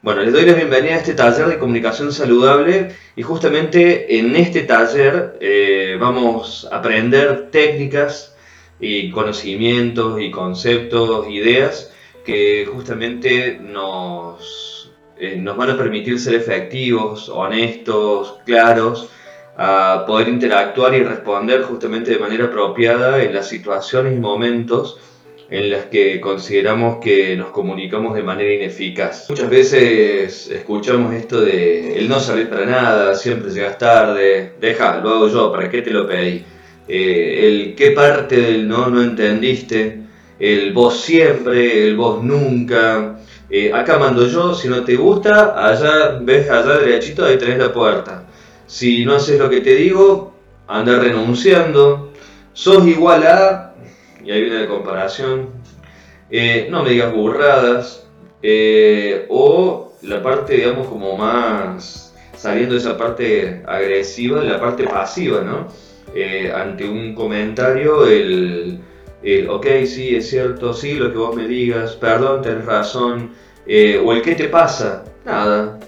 Bueno, les doy la bienvenida a este taller de comunicación saludable y justamente en este taller eh, vamos a aprender técnicas y conocimientos y conceptos, ideas que justamente nos, eh, nos van a permitir ser efectivos, honestos, claros, a poder interactuar y responder justamente de manera apropiada en las situaciones y momentos en las que consideramos que nos comunicamos de manera ineficaz. Muchas veces escuchamos esto de el no saber para nada, siempre llegas tarde, deja, lo hago yo, ¿para qué te lo pedí? Eh, el qué parte del no no entendiste, el vos siempre, el vos nunca. Eh, acá mando yo, si no te gusta, allá ves allá derechito, ahí tenés la puerta. Si no haces lo que te digo, anda renunciando. Sos igual a y ahí viene la comparación. Eh, no me digas burradas, eh, o la parte, digamos, como más saliendo de esa parte agresiva, la parte pasiva, ¿no? Eh, ante un comentario, el, el, ok, sí, es cierto, sí, lo que vos me digas, perdón, tenés razón, o el qué te pasa, nada.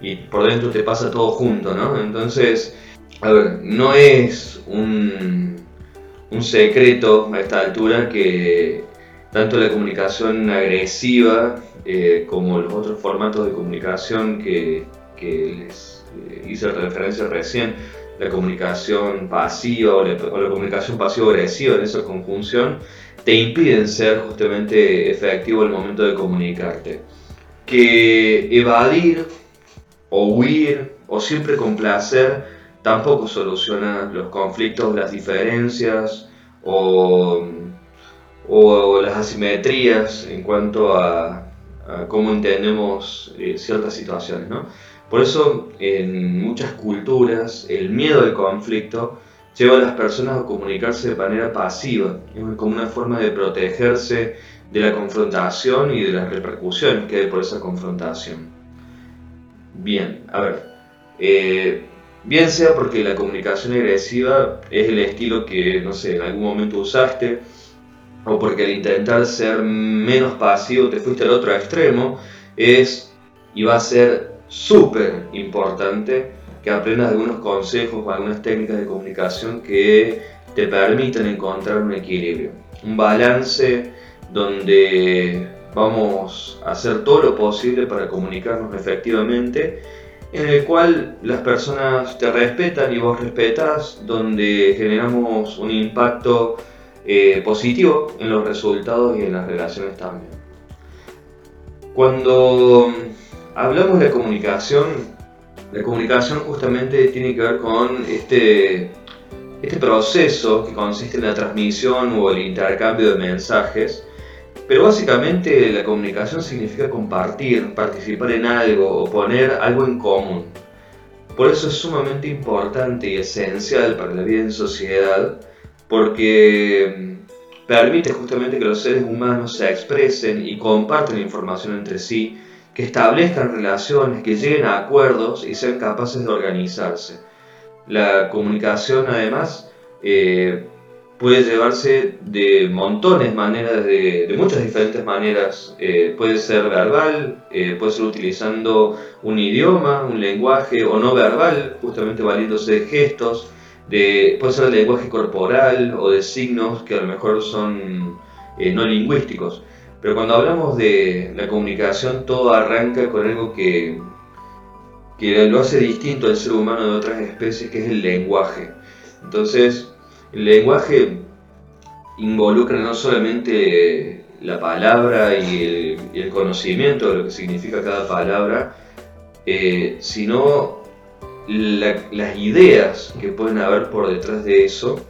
Y por dentro te pasa todo junto, ¿no? Entonces, a ver, no es un un secreto a esta altura que tanto la comunicación agresiva eh, como los otros formatos de comunicación que, les eh, hice referencia recién, la comunicación pasiva o la, comunicación pasivo-agresiva en esa conjunción, te impiden ser justamente efectivo al momento de comunicarte. Que evadir o huir o siempre complacer tampoco soluciona los conflictos, las diferencias o, las asimetrías en cuanto a, cómo entendemos eh, ciertas situaciones. Por eso en muchas culturas el miedo al conflicto lleva a las personas a comunicarse de manera pasiva, como una forma de protegerse de la confrontación y de las repercusiones que hay por esa confrontación. Bien, a ver, eh, Bien sea porque la comunicación agresiva es el estilo que, no sé, en algún momento usaste, o porque al intentar ser menos pasivo te fuiste al otro extremo, es y va a ser súper importante que aprendas algunos consejos o algunas técnicas de comunicación que te permitan encontrar un equilibrio, un balance donde vamos a hacer todo lo posible para comunicarnos efectivamente en el cual las personas te respetan y vos respetas, donde generamos un impacto eh, positivo en los resultados y en las relaciones también. Cuando hablamos de comunicación, la comunicación justamente tiene que ver con este, este proceso que consiste en la transmisión o el intercambio de mensajes pero básicamente la comunicación significa compartir, participar en algo o poner algo en común. Por eso es sumamente importante y esencial para la vida en sociedad, porque mm, permite justamente que los seres humanos se expresen y compartan información entre sí, que establezcan relaciones, que lleguen a acuerdos y sean capaces de organizarse. La comunicación además eh, puede llevarse de montones maneras, de, muchas diferentes maneras. Eh, puede ser verbal, eh, puede ser utilizando un idioma, un lenguaje o no verbal, justamente valiéndose de gestos. De, puede ser lenguaje corporal o de signos que a lo mejor son eh, no lingüísticos. Pero cuando hablamos de la comunicación, todo arranca con algo que, que lo hace distinto al ser humano de otras especies, que es el lenguaje. Entonces, el lenguaje involucra no solamente la palabra y el, conocimiento de lo que significa cada palabra, eh, sino las ideas que pueden haber por detrás de eso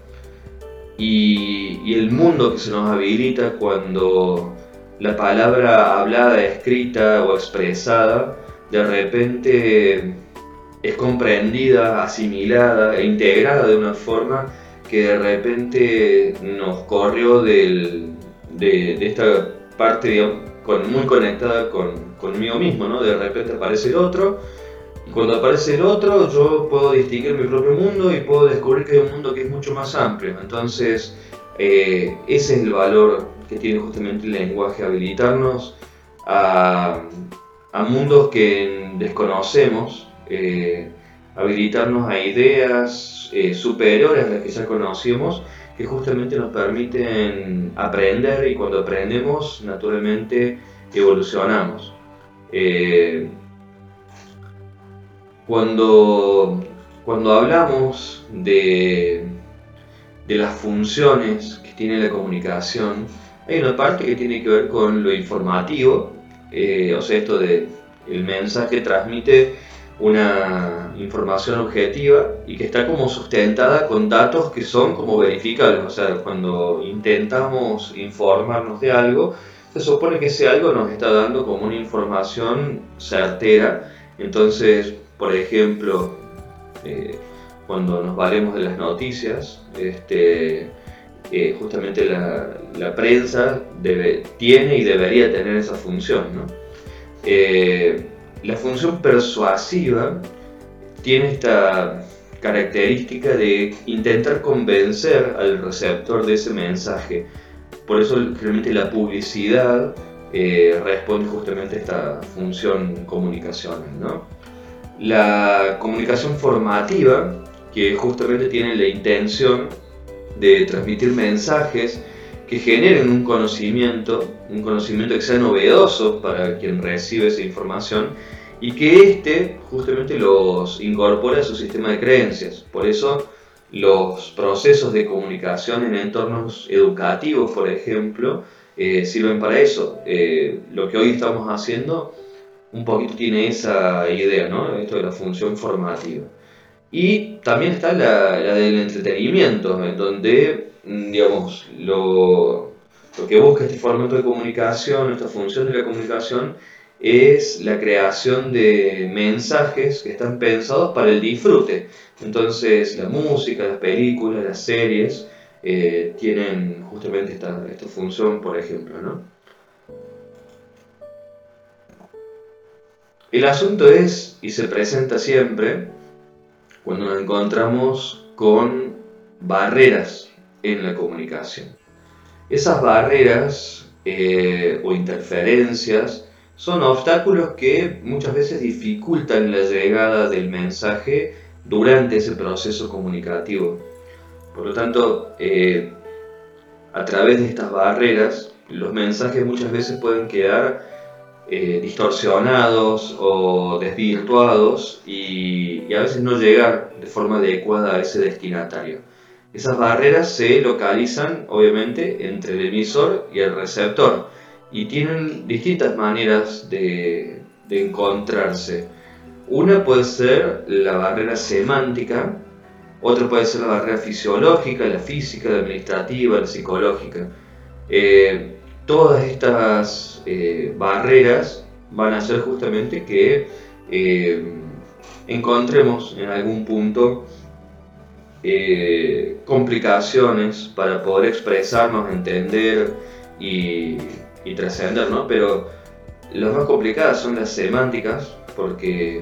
y, y, el mundo que se nos habilita cuando la palabra hablada, escrita o expresada de repente es comprendida, asimilada e integrada de una forma que de repente nos corrió de, esta parte con, muy conectada con, conmigo mismo, ¿no? De repente aparece el otro, y cuando aparece el otro yo puedo distinguir mi propio mundo y puedo descubrir que hay un mundo que es mucho más amplio. Entonces, eh, ese es el valor que tiene justamente el lenguaje, habilitarnos a, a mundos que desconocemos, eh, habilitarnos a ideas eh, superiores a las que ya conocíamos, que justamente nos permiten aprender y cuando aprendemos, naturalmente evolucionamos. Eh, cuando, cuando hablamos de, de las funciones que tiene la comunicación, hay una parte que tiene que ver con lo informativo, eh, o sea, esto de el mensaje transmite una información objetiva y que está como sustentada con datos que son como verificables, o sea, cuando intentamos informarnos de algo, se supone que ese algo nos está dando como una información certera, entonces, por ejemplo, eh, cuando nos valemos de las noticias, este, eh, justamente la, prensa debe, tiene y debería tener esa función. Eh, la función persuasiva tiene esta característica de intentar convencer al receptor de ese mensaje. Por eso realmente la publicidad eh, responde justamente a esta función comunicacional. La comunicación formativa, que justamente tiene la intención de transmitir mensajes que generen un conocimiento, un conocimiento que sea novedoso para quien recibe esa información y que éste justamente los incorpore a su sistema de creencias. Por eso los procesos de comunicación en entornos educativos, por ejemplo, eh, sirven para eso. Eh, lo que hoy estamos haciendo un poquito tiene esa idea, ¿no? Esto de la función formativa. Y también está la, del entretenimiento, en donde, mm, digamos, lo, lo que busca este formato de comunicación, esta función de la comunicación, es la creación de mensajes que están pensados para el disfrute. Entonces, la música, las películas, las series eh, tienen justamente esta, esta función, por ejemplo. ¿no? El asunto es, y se presenta siempre, cuando nos encontramos con barreras en la comunicación. Esas barreras eh, o interferencias son obstáculos que muchas veces dificultan la llegada del mensaje durante ese proceso comunicativo. Por lo tanto, eh, a través de estas barreras, los mensajes muchas veces pueden quedar eh, distorsionados o desvirtuados y, a veces no llegar de forma adecuada a ese destinatario. Esas barreras se localizan obviamente entre el emisor y el receptor y tienen distintas maneras de, encontrarse. Una puede ser la barrera semántica, otra puede ser la barrera fisiológica, la física, la administrativa, la psicológica. Eh, todas estas eh, barreras van a hacer justamente que eh, encontremos en algún punto complicaciones para poder expresarnos, entender y, trascender, ¿no? Pero las más complicadas son las semánticas, porque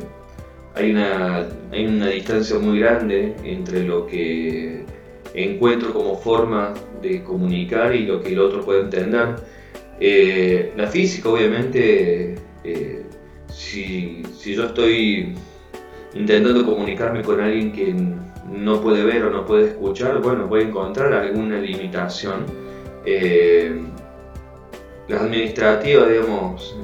hay una, hay una distancia muy grande entre lo que encuentro como forma de comunicar y lo que el otro puede entender. Eh, la física, obviamente, eh, si, yo estoy intentando comunicarme con alguien que no puede ver o no puede escuchar, bueno, voy a encontrar alguna limitación. Eh, las administrativas, digamos,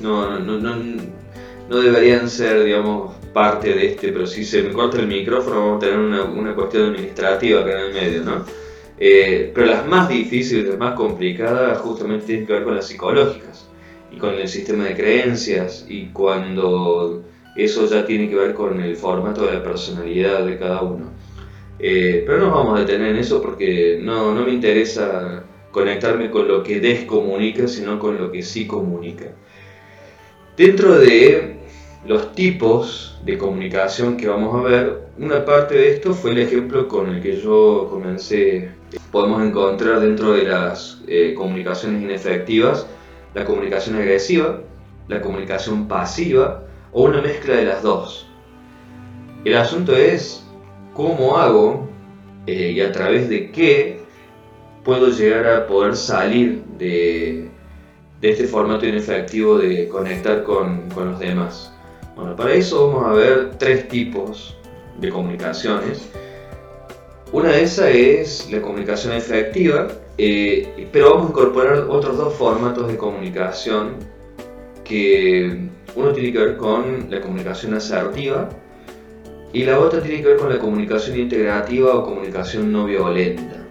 no, no, deberían ser, digamos, parte de este, pero si se me corta el micrófono vamos a tener una, una cuestión administrativa acá en el medio, ¿no? Eh, pero las más difíciles, las más complicadas, justamente tienen que ver con las psicológicas y con el sistema de creencias y cuando eso ya tiene que ver con el formato de la personalidad de cada uno. Eh, pero no nos vamos a detener en eso porque no, no me interesa conectarme con lo que descomunica, sino con lo que sí comunica. Dentro de los tipos de comunicación que vamos a ver, una parte de esto fue el ejemplo con el que yo comencé. Podemos encontrar dentro de las eh, comunicaciones inefectivas la comunicación agresiva, la comunicación pasiva o una mezcla de las dos. El asunto es cómo hago eh, y a través de qué puedo llegar a poder salir de, de este formato inefectivo de conectar con, con los demás. Bueno, para eso vamos a ver tres tipos de comunicaciones. Una de esas es la comunicación efectiva, eh, pero vamos a incorporar otros dos formatos de comunicación que uno tiene que ver con la comunicación asertiva y la otra tiene que ver con la comunicación integrativa o comunicación no violenta.